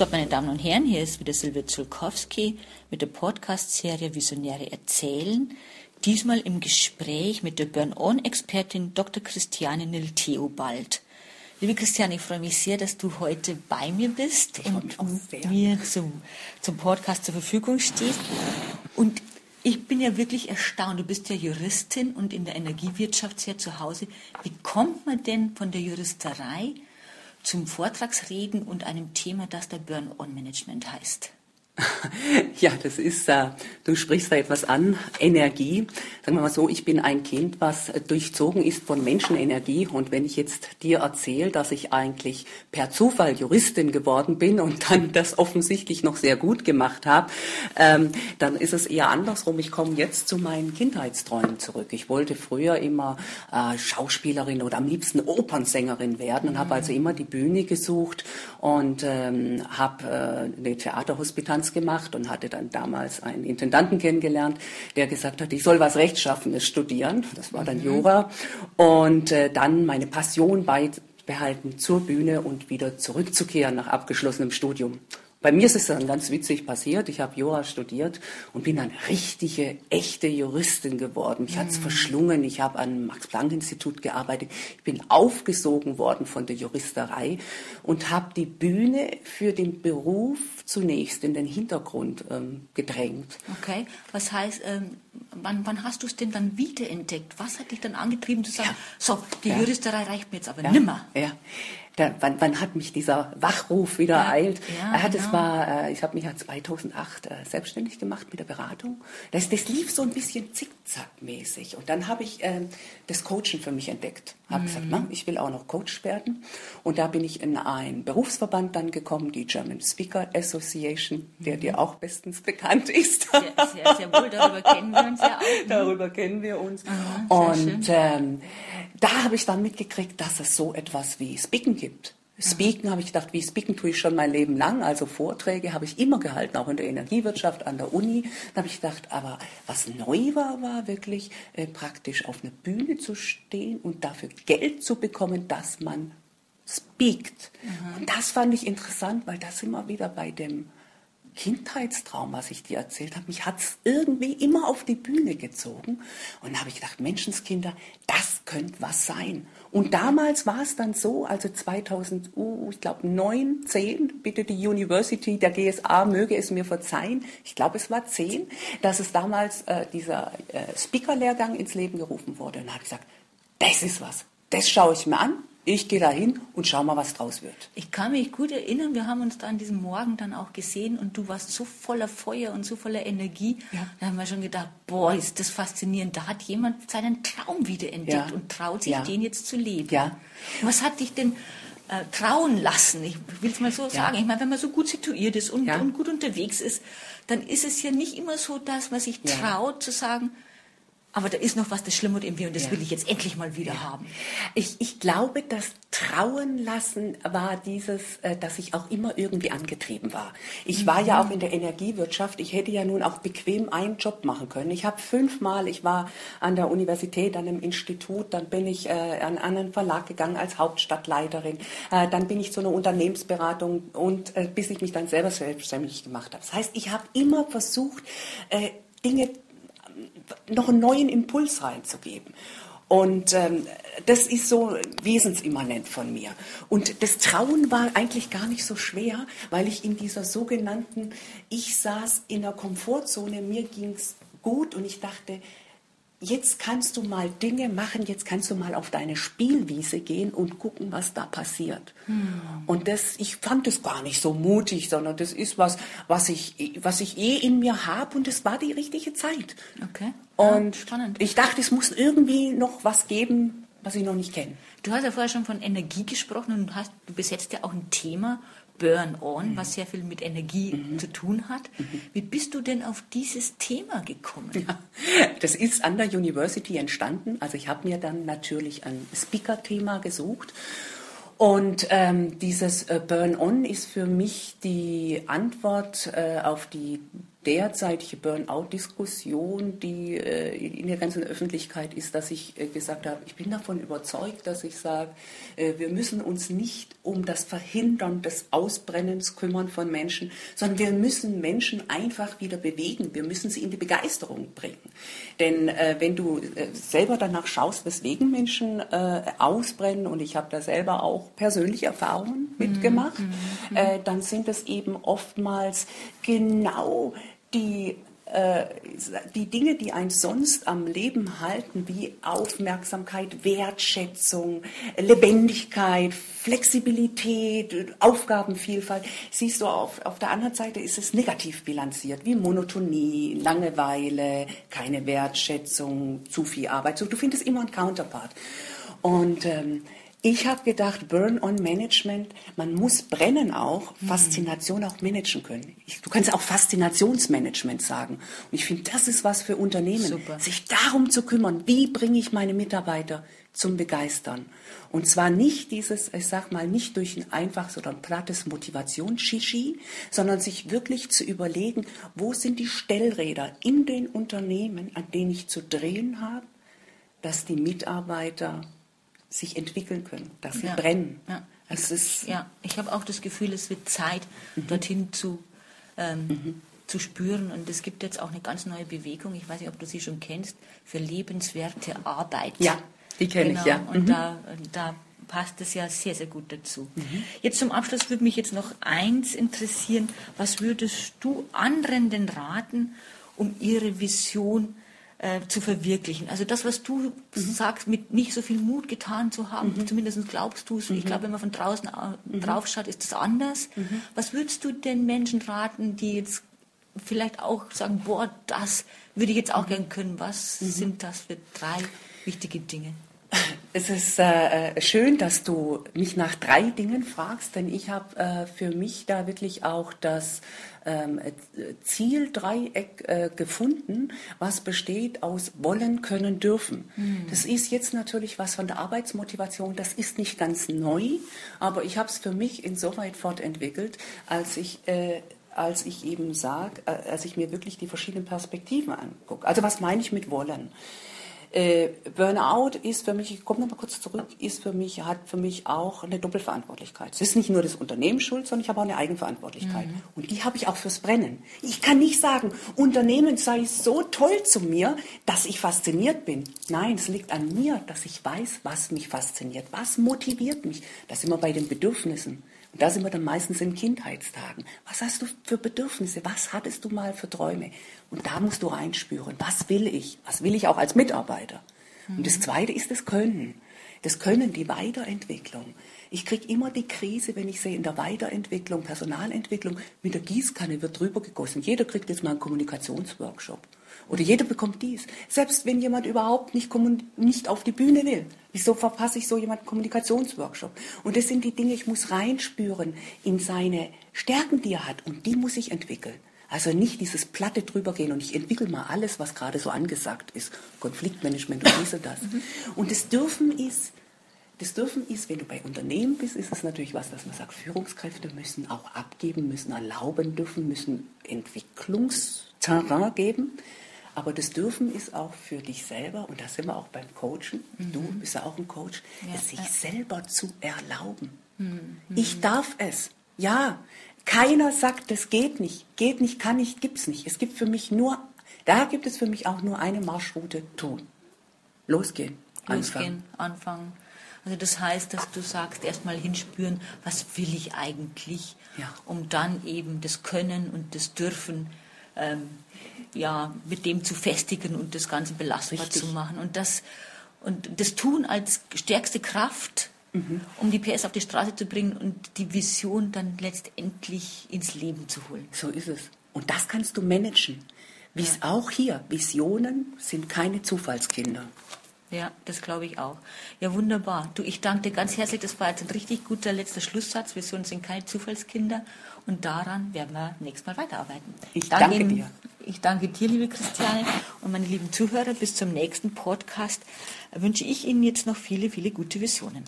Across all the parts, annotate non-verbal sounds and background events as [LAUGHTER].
Gott, meine Damen und Herren, hier ist wieder Silvia Zulkowski mit der Podcast-Serie Visionäre erzählen. Diesmal im Gespräch mit der Burn-On-Expertin Dr. Christiane Nil-Theobald. Liebe Christiane, ich freue mich sehr, dass du heute bei mir bist und mir zum, zum Podcast zur Verfügung stehst. Und ich bin ja wirklich erstaunt. Du bist ja Juristin und in der Energiewirtschaft sehr zu Hause. Wie kommt man denn von der Juristerei zum Vortragsreden und einem Thema, das der Burn-on-Management heißt. [LAUGHS] Ja, das ist, äh, du sprichst da etwas an, Energie. Sagen wir mal so, ich bin ein Kind, was durchzogen ist von Menschenenergie. Und wenn ich jetzt dir erzähle, dass ich eigentlich per Zufall Juristin geworden bin und dann [LAUGHS] das offensichtlich noch sehr gut gemacht habe, ähm, dann ist es eher andersrum. Ich komme jetzt zu meinen Kindheitsträumen zurück. Ich wollte früher immer äh, Schauspielerin oder am liebsten Opernsängerin werden und habe also immer die Bühne gesucht und ähm, habe äh, eine Theaterhospitanz gemacht und hatte dann damals einen Intendanten kennengelernt, der gesagt hat, ich soll was Rechtschaffenes studieren. Das war dann mhm. Jura. Und äh, dann meine Passion beibehalten zur Bühne und wieder zurückzukehren nach abgeschlossenem Studium. Bei mir ist es dann ganz witzig passiert. Ich habe Jura studiert und bin dann richtige, echte Juristin geworden. Mich hat's mhm. verschlungen. Ich habe am Max-Planck-Institut gearbeitet. Ich bin aufgesogen worden von der Juristerei und habe die Bühne für den Beruf zunächst in den Hintergrund ähm, gedrängt. Okay, was heißt, ähm, wann, wann, hast du es denn dann wiederentdeckt? Was hat dich dann angetrieben zu sagen, ja. so, die ja. Juristerei reicht mir jetzt aber ja. nimmer? Ja, da, wann, wann, hat mich dieser Wachruf wieder ja, ereilt? Ja, er hat genau. es war, äh, ich habe mich ja 2008 äh, selbstständig gemacht mit der Beratung. Das, das lief so ein bisschen zickzackmäßig und dann habe ich äh, das Coachen für mich entdeckt. Habe mhm. gesagt, na, ich will auch noch Coach werden und da bin ich in einen Berufsverband dann gekommen, die German Speaker Association, der mhm. dir auch bestens [LAUGHS] bekannt ist. Sehr, sehr, sehr wohl, darüber kennen wir uns ja auch. Ne? Darüber kennen wir uns. Mhm, und ähm, da habe ich dann mitgekriegt, dass es so etwas wie Speaking gibt. Speaken habe ich gedacht, wie Speaken tue ich schon mein Leben lang. Also Vorträge habe ich immer gehalten, auch in der Energiewirtschaft, an der Uni. Da habe ich gedacht, aber was neu war, war wirklich äh, praktisch auf einer Bühne zu stehen und dafür Geld zu bekommen, dass man speakt. Mhm. Und das fand ich interessant, weil das immer wieder bei dem Kindheitstraum, was ich dir erzählt habe, mich hat es irgendwie immer auf die Bühne gezogen. Und da habe ich gedacht, Menschenskinder, das könnte was sein. Und damals war es dann so, also 2000, uh, ich glaube 9, 10, bitte die University der GSA möge es mir verzeihen, ich glaube es war 10, dass es damals äh, dieser äh, Speaker-Lehrgang ins Leben gerufen wurde. Und da habe ich gesagt, das ist was, das schaue ich mir an, ich gehe da hin und schau mal, was draus wird. Ich kann mich gut erinnern, wir haben uns da an diesem Morgen dann auch gesehen und du warst so voller Feuer und so voller Energie. Ja. Da haben wir schon gedacht, boah, ist das faszinierend. Da hat jemand seinen Traum wiederentdeckt ja. und traut sich, ja. den jetzt zu leben. Ja. Was hat dich denn äh, trauen lassen? Ich will es mal so sagen. Ich meine, wenn man so gut situiert ist und, und, gut unterwegs ist, dann ist es ja nicht immer so, dass man sich traut zu sagen, aber da ist noch was, das schlummert in mir und das ja. will ich jetzt endlich mal wieder ja. haben. Ich, ich glaube, das Trauen lassen war dieses, äh, dass ich auch immer irgendwie angetrieben war. Ich mhm. war ja auch in der Energiewirtschaft. Ich hätte ja nun auch bequem einen Job machen können. Ich habe fünfmal, ich war an der Universität, an einem Institut, dann bin ich äh, an, an einen Verlag gegangen als Hauptstadtleiterin, äh, dann bin ich zu einer Unternehmensberatung und äh, bis ich mich dann selber selbstständig gemacht habe. Das heißt, ich habe immer versucht, äh, Dinge noch einen neuen Impuls reinzugeben. Und ähm, das ist so wesensimmanent von mir. Und das Trauen war eigentlich gar nicht so schwer, weil ich in dieser sogenannten, ich saß in der Komfortzone, mir ging es gut und ich dachte, jetzt kannst du mal Dinge machen, jetzt kannst du mal auf deine Spielwiese gehen und gucken, was da passiert. Hm. Und das, ich fand das gar nicht so mutig, sondern das ist was, was ich, was ich eh in mir habe und es war die richtige Zeit. Okay. Und ja, spannend. ich dachte, es muss irgendwie noch was geben, was ich noch nicht kenne. Du hast ja vorher schon von Energie gesprochen und hast, du besetzt ja auch ein Thema Burn-on, mhm. was sehr viel mit Energie mhm. zu tun hat. Mhm. Wie bist du denn auf dieses Thema gekommen? Ja, das ist an der University entstanden. Also ich habe mir dann natürlich ein Speaker-Thema gesucht und ähm, dieses äh, Burn-on ist für mich die Antwort äh, auf die derzeitige Burnout-Diskussion, die äh, in der ganzen Öffentlichkeit ist, dass ich äh, gesagt habe, ich bin davon überzeugt, dass ich sage, äh, wir müssen uns nicht um das Verhindern des Ausbrennens kümmern von Menschen, sondern wir müssen Menschen einfach wieder bewegen. Wir müssen sie in die Begeisterung bringen. Denn äh, wenn du äh, selber danach schaust, weswegen Menschen äh, ausbrennen, und ich habe da selber auch persönliche Erfahrungen mhm. mitgemacht, mhm. dann sind es eben oftmals genau die, äh, die Dinge, die einen sonst am Leben halten, wie Aufmerksamkeit, Wertschätzung, Lebendigkeit, Flexibilität, Aufgabenvielfalt, siehst du auf, auf der anderen Seite ist es negativ bilanziert, wie Monotonie, Langeweile, keine Wertschätzung, zu viel Arbeit. So, du findest immer einen Counterpart. Und ähm, ich habe gedacht, Burn-on-Management, man muss brennen auch, mhm. Faszination auch managen können. Ich, du kannst auch Faszinationsmanagement sagen. Und ich finde, das ist was für Unternehmen, Super. sich darum zu kümmern, wie bringe ich meine Mitarbeiter zum Begeistern. Und zwar nicht dieses, ich sag mal, nicht durch ein einfaches oder ein plattes Motivationsshishi, sondern sich wirklich zu überlegen, wo sind die Stellräder in den Unternehmen, an denen ich zu drehen habe, dass die Mitarbeiter sich entwickeln können, dass sie ja. brennen. Ja. Das ist ja, ich habe auch das Gefühl, es wird Zeit, mhm. dorthin zu, ähm, mhm. zu spüren. Und es gibt jetzt auch eine ganz neue Bewegung, ich weiß nicht, ob du sie schon kennst, für lebenswerte Arbeit. Ja, die kenne genau. ich, ja. Mhm. Und da, da passt es ja sehr, sehr gut dazu. Mhm. Jetzt zum Abschluss würde mich jetzt noch eins interessieren. Was würdest du anderen denn raten, um ihre Vision äh, zu verwirklichen. Also das, was du mhm. sagst, mit nicht so viel Mut getan zu haben, mhm. zumindest glaubst du es. Mhm. Ich glaube, wenn man von draußen mhm. drauf schaut, ist das anders. Mhm. Was würdest du den Menschen raten, die jetzt vielleicht auch sagen, boah, das würde ich jetzt auch gern können. Was mhm. sind das für drei wichtige Dinge? [LAUGHS] Es ist äh, äh, schön, dass du mich nach drei Dingen fragst, denn ich habe äh, für mich da wirklich auch das ähm, Zieldreieck äh, gefunden, was besteht aus wollen, können, dürfen. Mhm. Das ist jetzt natürlich was von der Arbeitsmotivation, das ist nicht ganz neu, aber ich habe es für mich insoweit fortentwickelt, als ich äh, als ich eben sage, äh, als ich mir wirklich die verschiedenen Perspektiven angucke. Also was meine ich mit wollen? Äh, Burnout ist für mich, ich komme nochmal kurz zurück, ist für mich, hat für mich auch eine Doppelverantwortlichkeit. Es ist nicht nur das Unternehmen schuld, sondern ich habe auch eine Eigenverantwortlichkeit. Mhm. Und die habe ich auch fürs Brennen. Ich kann nicht sagen, Unternehmen sei so toll zu mir, dass ich fasziniert bin. Nein, es liegt an mir, dass ich weiß, was mich fasziniert, was motiviert mich. Das sind wir bei den Bedürfnissen. Und da sind wir dann meistens in Kindheitstagen. Was hast du für Bedürfnisse? Was hattest du mal für Träume? Und da musst du reinspüren. Was will ich? Was will ich auch als Mitarbeiter? Mhm. Und das mhm. Zweite ist das Können. Das Können, die Weiterentwicklung. Ich kriege immer die Krise, wenn ich sehe, in der Weiterentwicklung, Personalentwicklung, mit der Gießkanne wird drüber gegossen. Jeder kriegt jetzt mal einen Kommunikationsworkshop. Oder jeder bekommt dies. Selbst wenn jemand überhaupt nicht, nicht auf die Bühne will. Wieso verpasse ich so jemanden Kommunikationsworkshop? Und das sind die Dinge, ich muss reinspüren in seine Stärken, die er hat. Und die muss ich entwickeln. Also nicht dieses Platte drüber gehen und ich entwickle mal alles, was gerade so angesagt ist. Konfliktmanagement und dies und das. Mhm. Und das Dürfen ist, das Dürfen ist, wenn du bei Unternehmen bist, ist es natürlich was, dass man sagt, Führungskräfte müssen auch abgeben, müssen erlauben dürfen, müssen Entwicklungsterrain geben. Aber das Dürfen ist auch für dich selber, und da sind wir auch beim Coachen, mhm. du bist ja auch ein Coach, ja, es sich ja. selber zu erlauben. Mhm. Ich darf es. Ja, keiner sagt, das geht nicht, geht nicht, kann nicht, gibt's nicht. Es gibt für mich nur, da gibt es für mich auch nur eine Marschroute tun. Losgehen. Losgehen, anfangen. anfangen. Also das heißt, dass du sagst, erstmal hinspüren, was will ich eigentlich, ja. um dann eben das Können und das Dürfen ähm, ja, mit dem zu festigen und das Ganze belastbar Richtig. zu machen. Und das, und das Tun als stärkste Kraft, mhm. um die PS auf die Straße zu bringen und die Vision dann letztendlich ins Leben zu holen. So ist es. Und das kannst du managen. Wie es ja. auch hier, Visionen sind keine Zufallskinder. Ja, das glaube ich auch. Ja, wunderbar. Du, ich danke dir ganz herzlich. Das war jetzt ein richtig guter letzter Schlusssatz. Wir sind keine Zufallskinder und daran werden wir nächstes Mal weiterarbeiten. Ich danke, danke dir. Ich danke dir, liebe Christiane und meine lieben Zuhörer. Bis zum nächsten Podcast wünsche ich Ihnen jetzt noch viele, viele gute Visionen.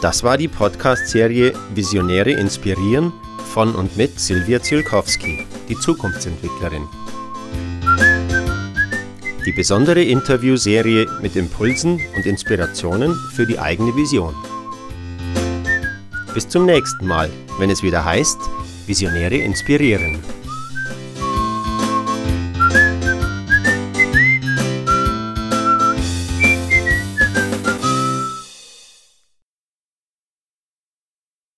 Das war die Podcast-Serie Visionäre inspirieren von und mit Silvia Zielkowski, die Zukunftsentwicklerin. Die besondere Interviewserie mit Impulsen und Inspirationen für die eigene Vision. Bis zum nächsten Mal, wenn es wieder heißt, Visionäre inspirieren.